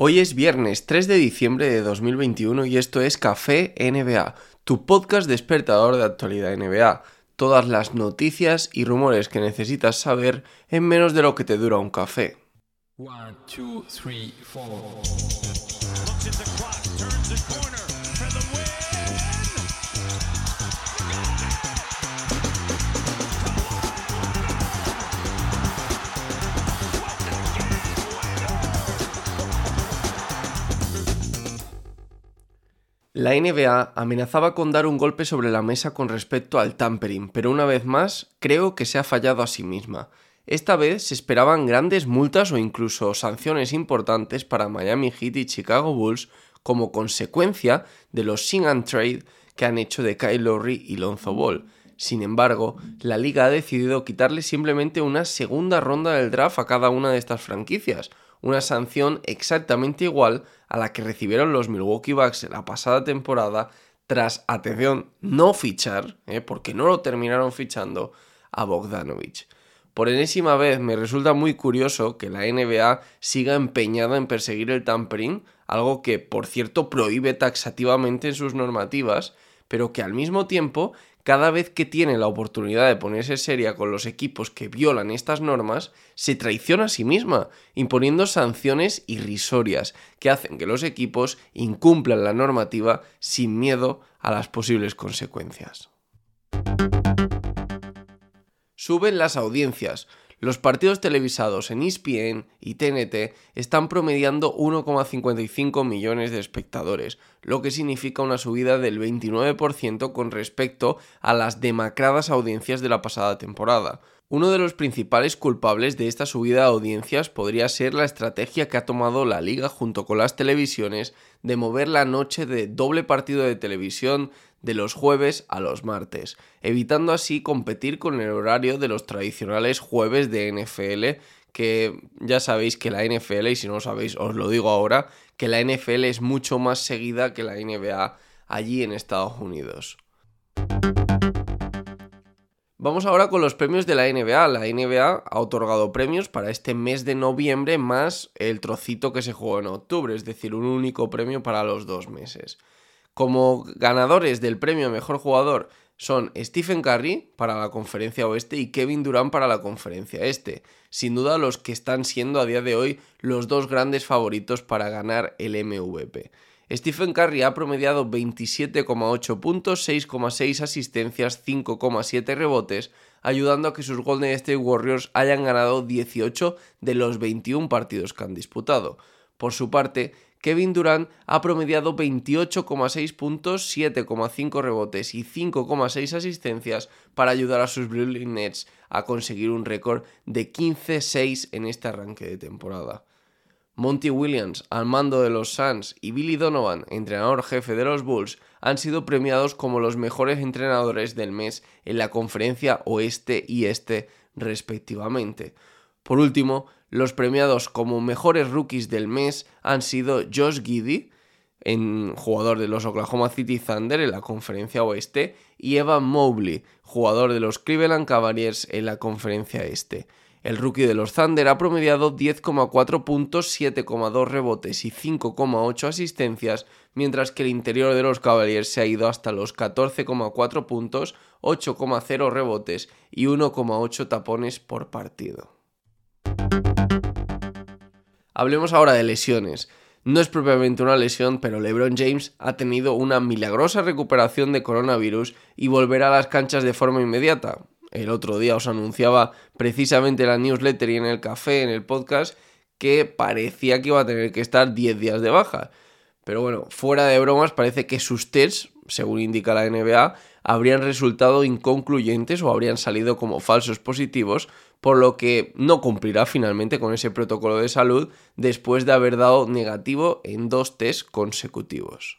Hoy es viernes 3 de diciembre de 2021 y esto es Café NBA, tu podcast despertador de actualidad NBA. Todas las noticias y rumores que necesitas saber en menos de lo que te dura un café. La NBA amenazaba con dar un golpe sobre la mesa con respecto al tampering, pero una vez más creo que se ha fallado a sí misma. Esta vez se esperaban grandes multas o incluso sanciones importantes para Miami Heat y Chicago Bulls como consecuencia de los sing and trade que han hecho de Kyle Lowry y Lonzo Ball. Sin embargo, la liga ha decidido quitarle simplemente una segunda ronda del draft a cada una de estas franquicias, una sanción exactamente igual a la que recibieron los Milwaukee Bucks la pasada temporada tras, atención, no fichar, ¿eh? porque no lo terminaron fichando, a Bogdanovich. Por enésima vez me resulta muy curioso que la NBA siga empeñada en perseguir el tampering, algo que por cierto prohíbe taxativamente en sus normativas, pero que al mismo tiempo cada vez que tiene la oportunidad de ponerse seria con los equipos que violan estas normas, se traiciona a sí misma, imponiendo sanciones irrisorias que hacen que los equipos incumplan la normativa sin miedo a las posibles consecuencias. Suben las audiencias. Los partidos televisados en ESPN y TNT están promediando 1,55 millones de espectadores, lo que significa una subida del 29% con respecto a las demacradas audiencias de la pasada temporada. Uno de los principales culpables de esta subida de audiencias podría ser la estrategia que ha tomado la liga junto con las televisiones de mover la noche de doble partido de televisión de los jueves a los martes, evitando así competir con el horario de los tradicionales jueves de NFL, que ya sabéis que la NFL, y si no lo sabéis os lo digo ahora, que la NFL es mucho más seguida que la NBA allí en Estados Unidos. Vamos ahora con los premios de la NBA. La NBA ha otorgado premios para este mes de noviembre más el trocito que se jugó en octubre, es decir, un único premio para los dos meses. Como ganadores del premio Mejor Jugador son Stephen Curry para la conferencia oeste y Kevin Durant para la conferencia este. Sin duda los que están siendo a día de hoy los dos grandes favoritos para ganar el MVP. Stephen Curry ha promediado 27,8 puntos, 6,6 asistencias, 5,7 rebotes, ayudando a que sus Golden State Warriors hayan ganado 18 de los 21 partidos que han disputado. Por su parte, Kevin Durant ha promediado 28,6 puntos, 7,5 rebotes y 5,6 asistencias para ayudar a sus Brooklyn Nets a conseguir un récord de 15-6 en este arranque de temporada. Monty Williams, al mando de los Suns, y Billy Donovan, entrenador jefe de los Bulls, han sido premiados como los mejores entrenadores del mes en la conferencia oeste y este respectivamente. Por último, los premiados como mejores rookies del mes han sido Josh Giddy, en jugador de los Oklahoma City Thunder en la conferencia oeste, y Evan Mobley, jugador de los Cleveland Cavaliers en la conferencia este. El rookie de los Thunder ha promediado 10,4 puntos, 7,2 rebotes y 5,8 asistencias, mientras que el interior de los Cavaliers se ha ido hasta los 14,4 puntos, 8,0 rebotes y 1,8 tapones por partido. Hablemos ahora de lesiones. No es propiamente una lesión, pero LeBron James ha tenido una milagrosa recuperación de coronavirus y volverá a las canchas de forma inmediata. El otro día os anunciaba precisamente en la newsletter y en el café, en el podcast, que parecía que iba a tener que estar 10 días de baja. Pero bueno, fuera de bromas, parece que sus tests, según indica la NBA, habrían resultado inconcluyentes o habrían salido como falsos positivos, por lo que no cumplirá finalmente con ese protocolo de salud después de haber dado negativo en dos test consecutivos.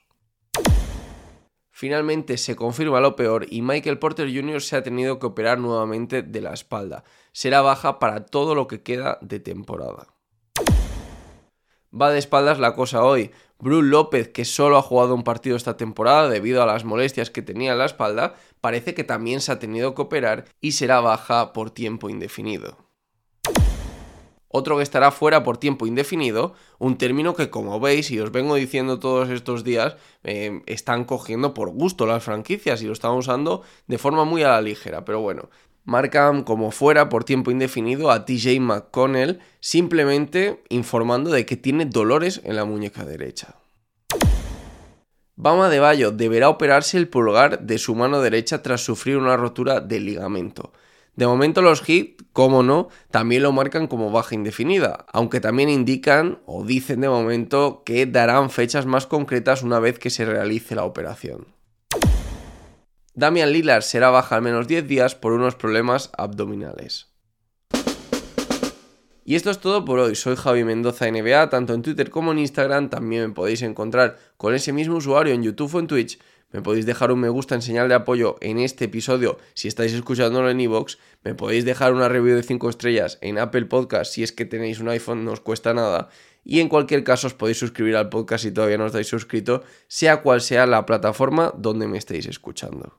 Finalmente se confirma lo peor y Michael Porter Jr. se ha tenido que operar nuevamente de la espalda. Será baja para todo lo que queda de temporada. Va de espaldas la cosa hoy. Bruce López, que solo ha jugado un partido esta temporada debido a las molestias que tenía en la espalda, parece que también se ha tenido que operar y será baja por tiempo indefinido. Otro que estará fuera por tiempo indefinido, un término que como veis y os vengo diciendo todos estos días, eh, están cogiendo por gusto las franquicias y lo están usando de forma muy a la ligera. Pero bueno, marcan como fuera por tiempo indefinido a TJ McConnell simplemente informando de que tiene dolores en la muñeca derecha. Bama de Bayo deberá operarse el pulgar de su mano derecha tras sufrir una rotura del ligamento. De momento los hits, como no, también lo marcan como baja indefinida, aunque también indican o dicen de momento que darán fechas más concretas una vez que se realice la operación. Damian Lillard será baja al menos 10 días por unos problemas abdominales. Y esto es todo por hoy. Soy Javi Mendoza NBA, tanto en Twitter como en Instagram. También me podéis encontrar con ese mismo usuario en YouTube o en Twitch. Me podéis dejar un me gusta en señal de apoyo en este episodio si estáis escuchándolo en iVoox. Me podéis dejar una review de 5 estrellas en Apple Podcast si es que tenéis un iPhone, no os cuesta nada. Y en cualquier caso os podéis suscribir al podcast si todavía no estáis suscrito, sea cual sea la plataforma donde me estéis escuchando.